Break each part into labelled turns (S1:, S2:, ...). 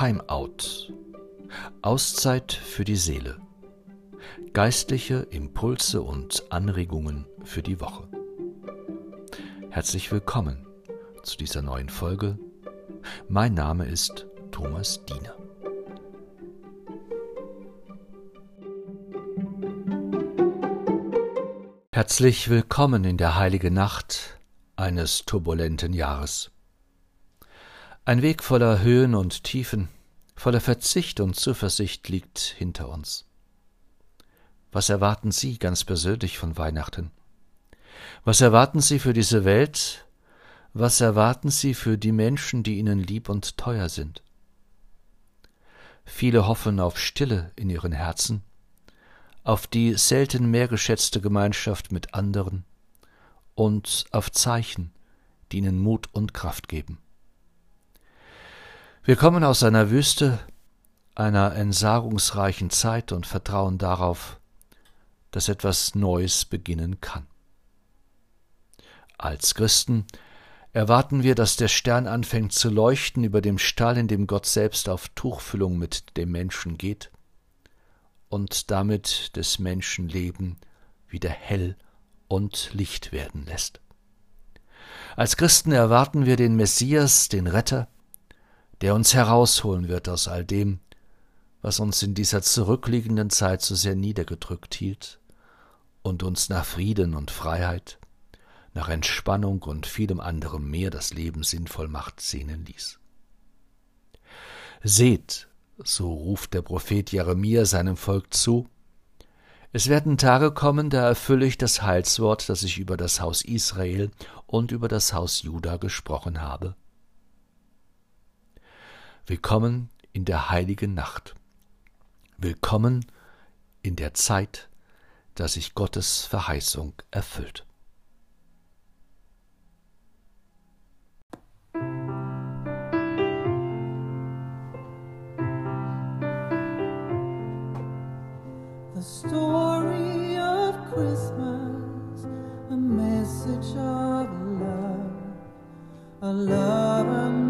S1: Timeout. Auszeit für die Seele. Geistliche Impulse und Anregungen für die Woche. Herzlich willkommen zu dieser neuen Folge. Mein Name ist Thomas Diener. Herzlich willkommen in der heiligen Nacht eines turbulenten Jahres. Ein Weg voller Höhen und Tiefen, voller Verzicht und Zuversicht liegt hinter uns. Was erwarten Sie ganz persönlich von Weihnachten? Was erwarten Sie für diese Welt? Was erwarten Sie für die Menschen, die Ihnen lieb und teuer sind? Viele hoffen auf Stille in ihren Herzen, auf die selten mehr geschätzte Gemeinschaft mit anderen und auf Zeichen, die ihnen Mut und Kraft geben. Wir kommen aus einer Wüste, einer entsagungsreichen Zeit und vertrauen darauf, dass etwas Neues beginnen kann. Als Christen erwarten wir, dass der Stern anfängt zu leuchten über dem Stall, in dem Gott selbst auf Tuchfüllung mit dem Menschen geht und damit des Menschen Leben wieder hell und Licht werden lässt. Als Christen erwarten wir den Messias, den Retter, der uns herausholen wird aus all dem, was uns in dieser zurückliegenden Zeit so sehr niedergedrückt hielt und uns nach Frieden und Freiheit, nach Entspannung und vielem anderem mehr das Leben sinnvoll macht, sehnen ließ. Seht, so ruft der Prophet Jeremia seinem Volk zu, es werden Tage kommen, da erfülle ich das Heilswort, das ich über das Haus Israel und über das Haus Juda gesprochen habe. Willkommen in der heiligen Nacht. Willkommen in der Zeit, da sich Gottes Verheißung erfüllt.
S2: The story of Christmas, a message of love, a love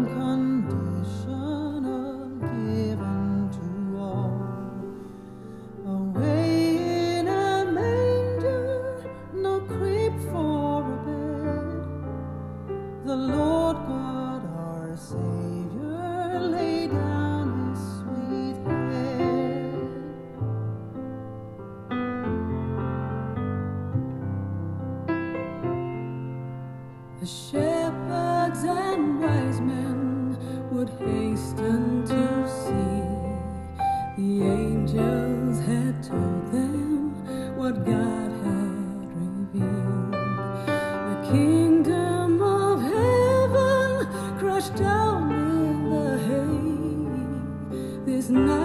S2: The shepherds and wise men would hasten to see. The angels had told them what God had revealed. The kingdom of heaven crushed down in the hay. This night,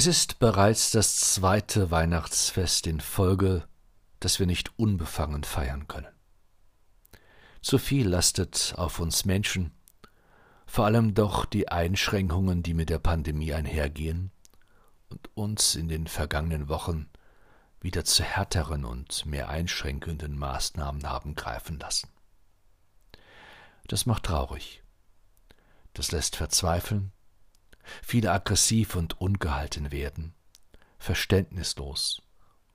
S1: Es ist bereits das zweite Weihnachtsfest in Folge, das wir nicht unbefangen feiern können. Zu viel lastet auf uns Menschen, vor allem doch die Einschränkungen, die mit der Pandemie einhergehen und uns in den vergangenen Wochen wieder zu härteren und mehr einschränkenden Maßnahmen haben greifen lassen. Das macht traurig. Das lässt verzweifeln viele aggressiv und ungehalten werden, verständnislos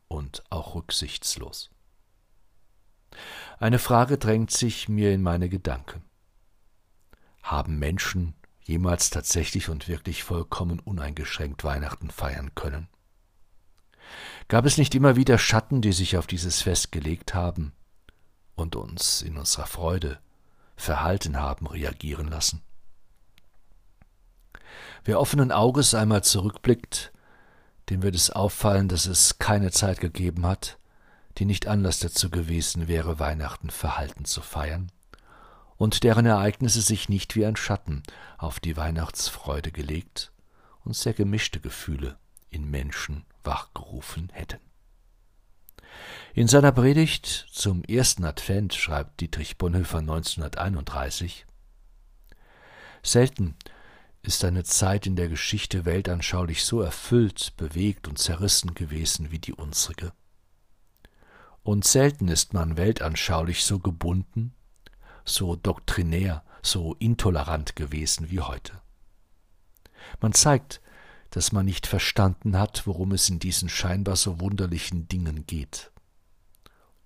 S1: und auch rücksichtslos. Eine Frage drängt sich mir in meine Gedanken. Haben Menschen jemals tatsächlich und wirklich vollkommen uneingeschränkt Weihnachten feiern können? Gab es nicht immer wieder Schatten, die sich auf dieses Fest gelegt haben und uns in unserer Freude verhalten haben reagieren lassen? Wer offenen Auges einmal zurückblickt, dem wird es auffallen, dass es keine Zeit gegeben hat, die nicht Anlass dazu gewesen wäre, Weihnachten verhalten zu feiern, und deren Ereignisse sich nicht wie ein Schatten auf die Weihnachtsfreude gelegt und sehr gemischte Gefühle in Menschen wachgerufen hätten. In seiner Predigt zum ersten Advent schreibt Dietrich Bonhoeffer 1931 Selten ist eine Zeit in der Geschichte weltanschaulich so erfüllt, bewegt und zerrissen gewesen wie die unsrige. Und selten ist man weltanschaulich so gebunden, so doktrinär, so intolerant gewesen wie heute. Man zeigt, dass man nicht verstanden hat, worum es in diesen scheinbar so wunderlichen Dingen geht.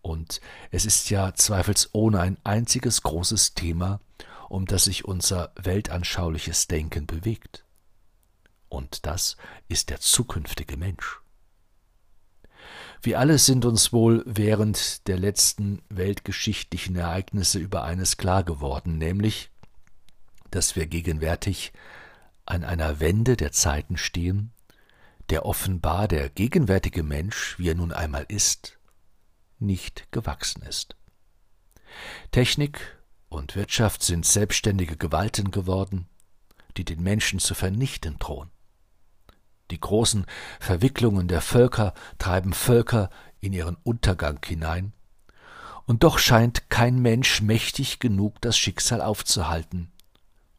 S1: Und es ist ja zweifelsohne ein einziges großes Thema, um das sich unser weltanschauliches Denken bewegt. Und das ist der zukünftige Mensch. Wir alle sind uns wohl während der letzten weltgeschichtlichen Ereignisse über eines klar geworden, nämlich, dass wir gegenwärtig an einer Wende der Zeiten stehen, der offenbar der gegenwärtige Mensch, wie er nun einmal ist, nicht gewachsen ist. Technik und Wirtschaft sind selbstständige Gewalten geworden, die den Menschen zu vernichten drohen. Die großen Verwicklungen der Völker treiben Völker in ihren Untergang hinein, und doch scheint kein Mensch mächtig genug, das Schicksal aufzuhalten,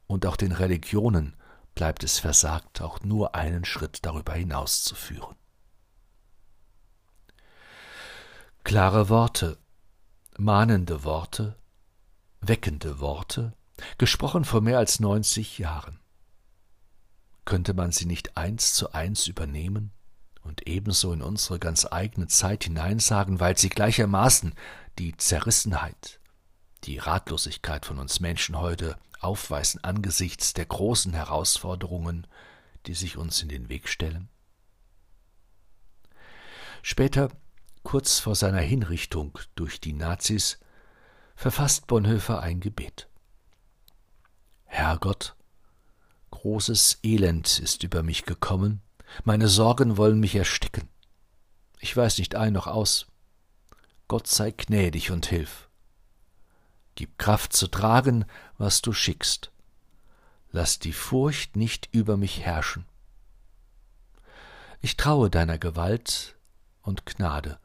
S1: und auch den Religionen bleibt es versagt, auch nur einen Schritt darüber hinauszuführen. Klare Worte, mahnende Worte, weckende Worte, gesprochen vor mehr als neunzig Jahren. Könnte man sie nicht eins zu eins übernehmen und ebenso in unsere ganz eigene Zeit hineinsagen, weil sie gleichermaßen die Zerrissenheit, die Ratlosigkeit von uns Menschen heute aufweisen angesichts der großen Herausforderungen, die sich uns in den Weg stellen? Später, kurz vor seiner Hinrichtung durch die Nazis, verfasst Bonhoeffer ein Gebet. Herrgott, großes Elend ist über mich gekommen, meine Sorgen wollen mich ersticken. Ich weiß nicht ein noch aus. Gott sei gnädig und hilf. Gib Kraft zu tragen, was du schickst. Lass die Furcht nicht über mich herrschen. Ich traue deiner Gewalt und Gnade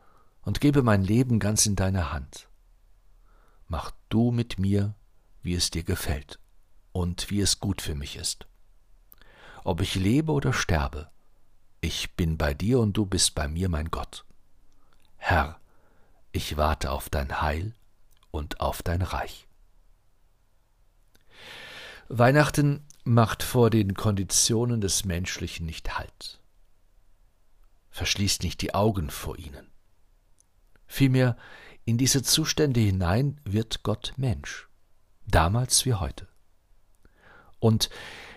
S1: und gebe mein Leben ganz in deine Hand mach du mit mir, wie es dir gefällt und wie es gut für mich ist. Ob ich lebe oder sterbe, ich bin bei dir und du bist bei mir, mein Gott. Herr, ich warte auf dein Heil und auf dein Reich. Weihnachten macht vor den Konditionen des Menschlichen nicht Halt, verschließt nicht die Augen vor ihnen. Vielmehr in diese Zustände hinein wird Gott Mensch, damals wie heute. Und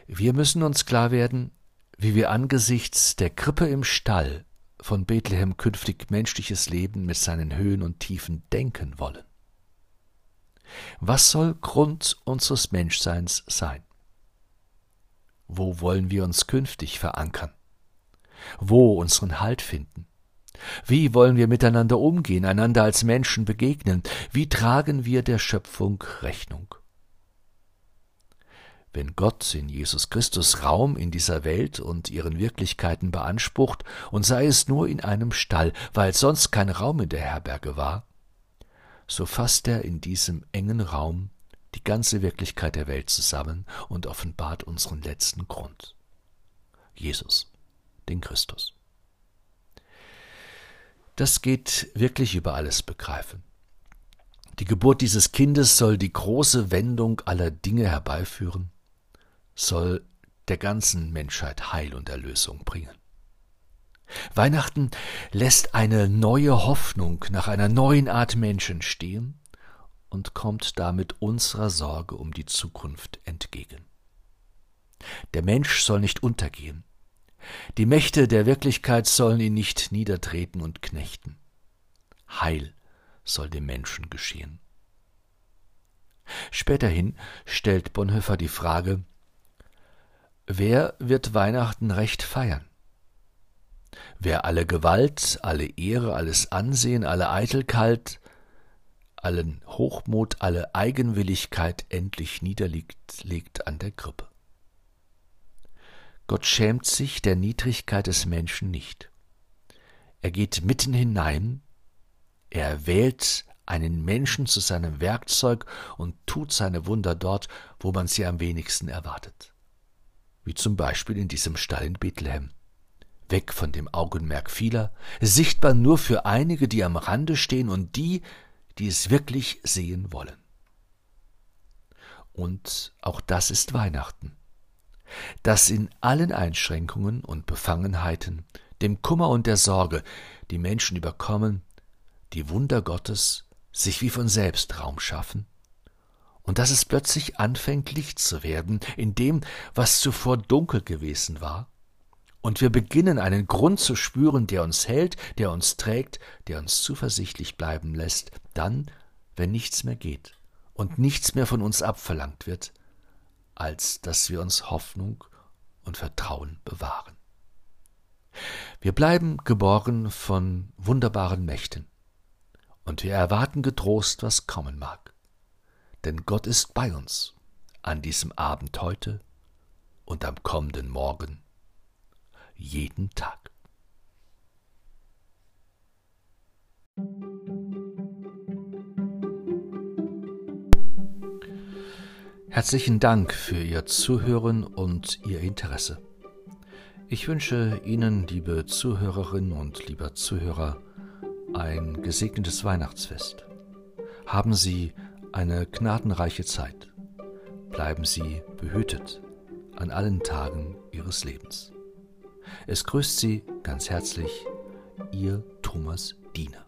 S1: wir müssen uns klar werden, wie wir angesichts der Krippe im Stall von Bethlehem künftig menschliches Leben mit seinen Höhen und Tiefen denken wollen. Was soll Grund unseres Menschseins sein? Wo wollen wir uns künftig verankern? Wo unseren Halt finden? Wie wollen wir miteinander umgehen, einander als Menschen begegnen? Wie tragen wir der Schöpfung Rechnung? wenn Gott in Jesus Christus Raum in dieser Welt und ihren Wirklichkeiten beansprucht, und sei es nur in einem Stall, weil sonst kein Raum in der Herberge war, so fasst er in diesem engen Raum die ganze Wirklichkeit der Welt zusammen und offenbart unseren letzten Grund. Jesus, den Christus. Das geht wirklich über alles begreifen. Die Geburt dieses Kindes soll die große Wendung aller Dinge herbeiführen, soll der ganzen Menschheit Heil und Erlösung bringen. Weihnachten lässt eine neue Hoffnung nach einer neuen Art Menschen stehen und kommt damit unserer Sorge um die Zukunft entgegen. Der Mensch soll nicht untergehen. Die Mächte der Wirklichkeit sollen ihn nicht niedertreten und knechten. Heil soll dem Menschen geschehen. Späterhin stellt Bonhoeffer die Frage, wer wird Weihnachten recht feiern? Wer alle Gewalt, alle Ehre, alles Ansehen, alle Eitelkeit, allen Hochmut, alle Eigenwilligkeit endlich niederlegt legt an der Krippe. Gott schämt sich der Niedrigkeit des Menschen nicht. Er geht mitten hinein er wählt einen Menschen zu seinem Werkzeug und tut seine Wunder dort, wo man sie am wenigsten erwartet. Wie zum Beispiel in diesem Stall in Bethlehem. Weg von dem Augenmerk vieler, sichtbar nur für einige, die am Rande stehen und die, die es wirklich sehen wollen. Und auch das ist Weihnachten. Dass in allen Einschränkungen und Befangenheiten, dem Kummer und der Sorge, die Menschen überkommen, die Wunder Gottes sich wie von selbst Raum schaffen? Und dass es plötzlich anfängt Licht zu werden in dem, was zuvor dunkel gewesen war, und wir beginnen einen Grund zu spüren, der uns hält, der uns trägt, der uns zuversichtlich bleiben lässt, dann, wenn nichts mehr geht und nichts mehr von uns abverlangt wird, als dass wir uns Hoffnung und Vertrauen bewahren. Wir bleiben geborgen von wunderbaren Mächten, und wir erwarten getrost, was kommen mag. Denn Gott ist bei uns an diesem Abend heute und am kommenden Morgen, jeden Tag. Herzlichen Dank für Ihr Zuhören und Ihr Interesse. Ich wünsche Ihnen, liebe Zuhörerinnen und lieber Zuhörer, ein gesegnetes Weihnachtsfest. Haben Sie eine gnadenreiche Zeit. Bleiben Sie behütet an allen Tagen Ihres Lebens. Es grüßt Sie ganz herzlich Ihr Thomas Diener.